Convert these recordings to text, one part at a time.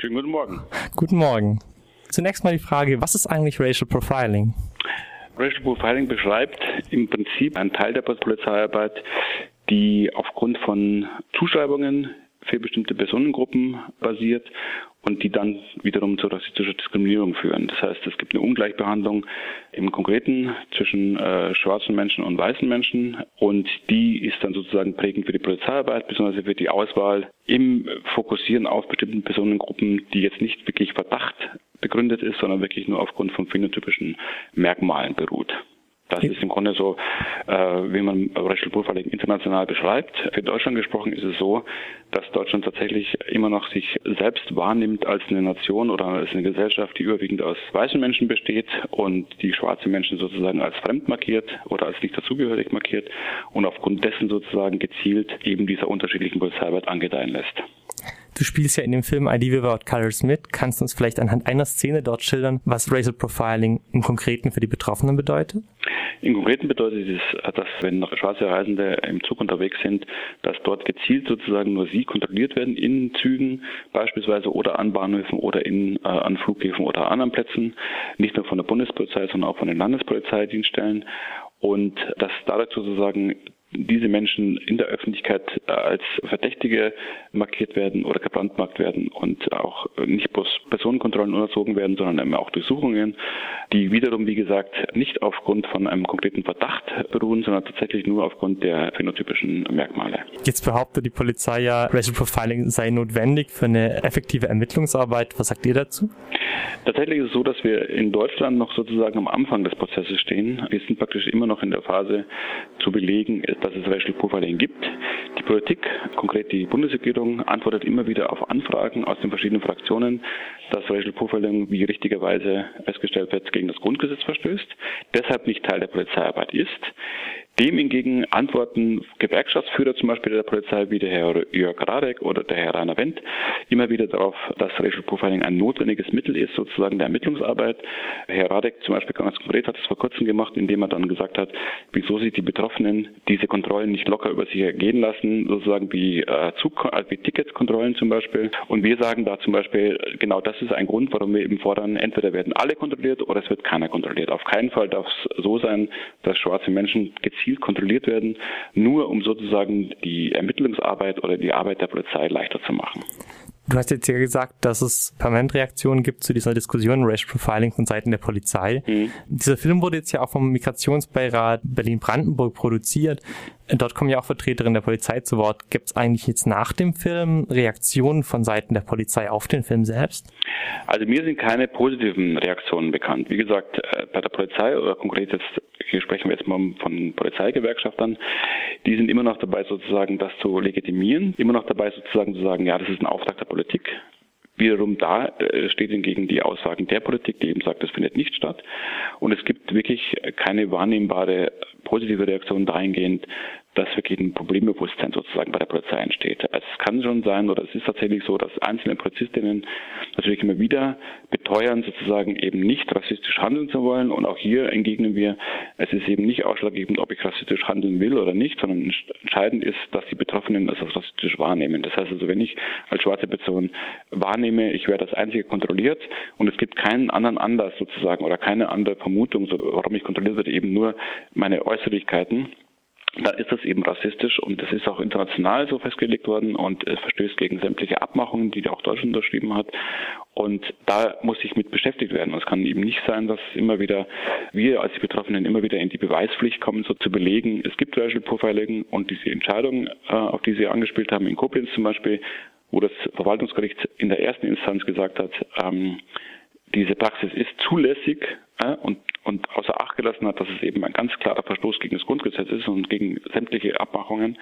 Schönen guten Morgen. Guten Morgen. Zunächst mal die Frage, was ist eigentlich Racial Profiling? Racial Profiling beschreibt im Prinzip einen Teil der Polizeiarbeit, die aufgrund von Zuschreibungen für bestimmte Personengruppen basiert und die dann wiederum zu rassistischer Diskriminierung führen. Das heißt, es gibt eine Ungleichbehandlung im Konkreten zwischen äh, schwarzen Menschen und weißen Menschen und die ist dann sozusagen prägend für die Polizeiarbeit bzw. für die Auswahl im Fokussieren auf bestimmten Personengruppen, die jetzt nicht wirklich Verdacht begründet ist, sondern wirklich nur aufgrund von phänotypischen Merkmalen beruht. Das ist im Grunde so, äh, wie man Racial Profiling international beschreibt. Für Deutschland gesprochen ist es so, dass Deutschland tatsächlich immer noch sich selbst wahrnimmt als eine Nation oder als eine Gesellschaft, die überwiegend aus weißen Menschen besteht und die schwarze Menschen sozusagen als fremd markiert oder als nicht dazugehörig markiert und aufgrund dessen sozusagen gezielt eben dieser unterschiedlichen Polizeiarbeit angedeihen lässt. Du spielst ja in dem Film ID Without Colors mit. Kannst du uns vielleicht anhand einer Szene dort schildern, was Racial Profiling im Konkreten für die Betroffenen bedeutet? Im Konkreten bedeutet es, dass wenn schwarze Reisende im Zug unterwegs sind, dass dort gezielt sozusagen nur sie kontrolliert werden in Zügen beispielsweise oder an Bahnhöfen oder in, äh, an Flughäfen oder anderen Plätzen, nicht nur von der Bundespolizei, sondern auch von den Landespolizeidienststellen. Und dass dadurch sozusagen diese Menschen in der Öffentlichkeit äh, als Verdächtige markiert werden oder gebrandmarkt werden und auch nicht bloß Personenkontrollen unterzogen werden, sondern auch Durchsuchungen, die wiederum, wie gesagt, nicht aufgrund von einem konkreten Verdacht beruhen, sondern tatsächlich nur aufgrund der phänotypischen Merkmale. Jetzt behauptet die Polizei ja, Racial Profiling sei notwendig für eine effektive Ermittlungsarbeit. Was sagt ihr dazu? Tatsächlich ist es so, dass wir in Deutschland noch sozusagen am Anfang des Prozesses stehen. Wir sind praktisch immer noch in der Phase zu belegen, dass es Racial Profiling gibt. Die Politik, konkret die Bundesregierung, antwortet immer wieder auf Anfragen aus den verschiedenen Fraktionen, dass Racial Profiling, wie richtigerweise festgestellt wird, gegen das Grundgesetz verstößt, deshalb nicht Teil der Polizeiarbeit ist. Dem hingegen antworten Gewerkschaftsführer zum Beispiel der Polizei wie der Herr Jörg Radek oder der Herr Rainer Wendt immer wieder darauf, dass Racial Profiling ein notwendiges Mittel ist, sozusagen der Ermittlungsarbeit. Herr Radek zum Beispiel ganz konkret hat es vor kurzem gemacht, indem er dann gesagt hat, wieso sich die Betroffenen diese Kontrollen nicht locker über sich ergehen lassen, sozusagen wie, äh, Zug äh, wie Ticketkontrollen zum Beispiel. Und wir sagen da zum Beispiel, genau das ist ein Grund, warum wir eben fordern, entweder werden alle kontrolliert oder es wird keiner kontrolliert. Auf keinen Fall darf es so sein, dass schwarze Menschen gezielt gezielt kontrolliert werden, nur um sozusagen die Ermittlungsarbeit oder die Arbeit der Polizei leichter zu machen. Du hast jetzt ja gesagt, dass es permanent Reaktionen gibt zu dieser Diskussion Racial Profiling von Seiten der Polizei. Mhm. Dieser Film wurde jetzt ja auch vom Migrationsbeirat Berlin-Brandenburg produziert. Dort kommen ja auch Vertreterinnen der Polizei zu Wort. Gibt es eigentlich jetzt nach dem Film Reaktionen von Seiten der Polizei auf den Film selbst? Also mir sind keine positiven Reaktionen bekannt. Wie gesagt, äh, bei der Polizei oder konkret jetzt hier sprechen wir jetzt mal von Polizeigewerkschaftern, die sind immer noch dabei, sozusagen das zu legitimieren, immer noch dabei, sozusagen zu sagen, ja, das ist ein Auftrag der Politik. Wiederum da äh, steht hingegen die Aussagen der Politik, die eben sagt, das findet nicht statt. Und es gibt wirklich keine wahrnehmbare positive Reaktion dahingehend, dass wirklich ein Problembewusstsein sozusagen bei der Polizei entsteht. Es kann schon sein, oder es ist tatsächlich so, dass einzelne Polizistinnen natürlich immer wieder beteuern, sozusagen eben nicht rassistisch handeln zu wollen. Und auch hier entgegnen wir, es ist eben nicht ausschlaggebend, ob ich rassistisch handeln will oder nicht, sondern entscheidend ist, dass die Betroffenen das als rassistisch wahrnehmen. Das heißt also, wenn ich als schwarze Person wahrnehme, ich werde als Einzige kontrolliert und es gibt keinen anderen Anlass sozusagen oder keine andere Vermutung, warum ich kontrolliert werde, eben nur meine Äußerlichkeiten, dann ist das eben rassistisch und das ist auch international so festgelegt worden und es verstößt gegen sämtliche Abmachungen, die auch Deutschland unterschrieben hat. Und da muss sich mit beschäftigt werden. Es kann eben nicht sein, dass immer wieder wir als die Betroffenen immer wieder in die Beweispflicht kommen, so zu belegen, es gibt Racial Profiling und diese Entscheidung, äh, auf die Sie angespielt haben, in Koblenz zum Beispiel, wo das Verwaltungsgericht in der ersten Instanz gesagt hat, ähm, diese Praxis ist zulässig äh, und, und außer Acht gelassen hat, dass es eben ein ganz klarer Verstoß gegen das Grundgesetz ist und gegen sämtliche Abmachungen,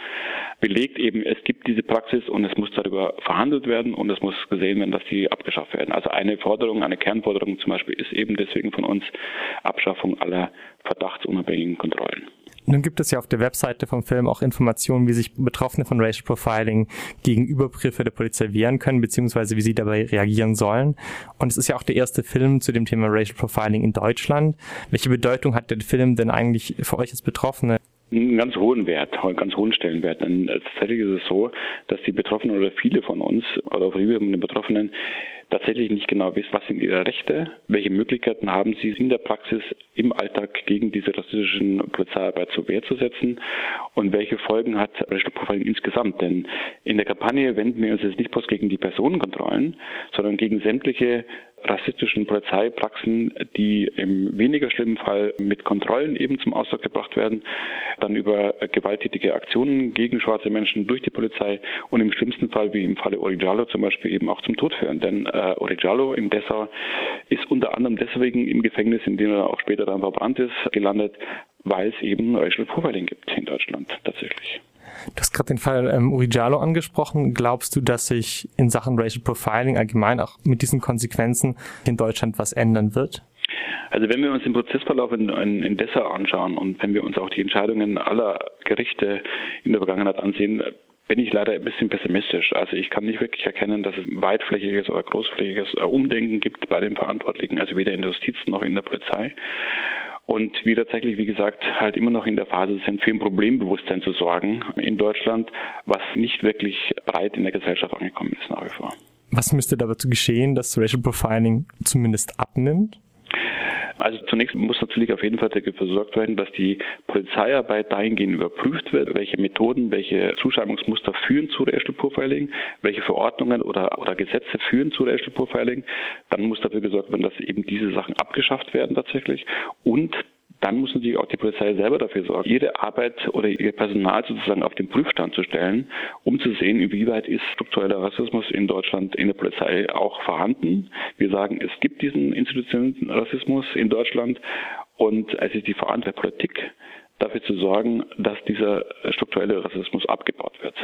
belegt eben, es gibt diese Praxis und es muss darüber verhandelt werden und es muss gesehen werden, dass die abgeschafft werden. Also eine Forderung, eine Kernforderung zum Beispiel ist eben deswegen von uns Abschaffung aller verdachtsunabhängigen Kontrollen. Nun gibt es ja auf der Webseite vom Film auch Informationen, wie sich Betroffene von Racial Profiling gegen Übergriffe der Polizei wehren können, beziehungsweise wie sie dabei reagieren sollen. Und es ist ja auch der erste Film zu dem Thema Racial Profiling in Deutschland. Welche Bedeutung hat der Film denn eigentlich für euch als Betroffene? einen ganz hohen Wert, einen ganz hohen Stellenwert. Denn tatsächlich ist es so, dass die Betroffenen oder viele von uns oder auch wir von den Betroffenen tatsächlich nicht genau wissen, was sind ihre Rechte, welche Möglichkeiten haben sie in der Praxis im Alltag gegen diese rassistischen Polizeiarbeit zur Wehr zu setzen und welche Folgen hat Racial Profiling insgesamt. Denn in der Kampagne wenden wir uns jetzt nicht bloß gegen die Personenkontrollen, sondern gegen sämtliche rassistischen Polizeipraxen, die im weniger schlimmen Fall mit Kontrollen eben zum Ausdruck gebracht werden, dann über gewalttätige Aktionen gegen schwarze Menschen durch die Polizei und im schlimmsten Fall, wie im Falle Origalo zum Beispiel, eben auch zum Tod führen. Denn äh, Origalo in Dessau ist unter anderem deswegen im Gefängnis, in dem er auch später dann verbrannt ist, gelandet, weil es eben Racial Profiling gibt in Deutschland tatsächlich. Du hast gerade den Fall ähm, Urijalo angesprochen. Glaubst du, dass sich in Sachen Racial Profiling allgemein auch mit diesen Konsequenzen in Deutschland was ändern wird? Also wenn wir uns den Prozessverlauf in, in, in Dessau anschauen und wenn wir uns auch die Entscheidungen aller Gerichte in der Vergangenheit ansehen, bin ich leider ein bisschen pessimistisch. Also ich kann nicht wirklich erkennen, dass es weitflächiges oder großflächiges Umdenken gibt bei den Verantwortlichen, also weder in der Justiz noch in der Polizei und wir tatsächlich, wie gesagt, halt immer noch in der Phase sind, für ein Problembewusstsein zu sorgen in Deutschland, was nicht wirklich breit in der Gesellschaft angekommen ist nach wie vor. Was müsste dazu geschehen, dass Racial Profiling zumindest abnimmt? Also zunächst muss natürlich auf jeden Fall dafür gesorgt werden, dass die Polizeiarbeit dahingehend überprüft wird, welche Methoden, welche Zuschreibungsmuster führen zu Racial Profiling, welche Verordnungen oder, oder Gesetze führen zu Racial Profiling. Dann muss dafür gesorgt werden, dass eben diese Sachen abgeschafft werden tatsächlich und dann muss natürlich auch die Polizei selber dafür sorgen, ihre Arbeit oder ihr Personal sozusagen auf den Prüfstand zu stellen, um zu sehen, inwieweit ist struktureller Rassismus in Deutschland in der Polizei auch vorhanden. Wir sagen, es gibt diesen institutionellen Rassismus in Deutschland und es ist die Verantwortung der Politik, dafür zu sorgen, dass dieser strukturelle Rassismus abgebaut wird.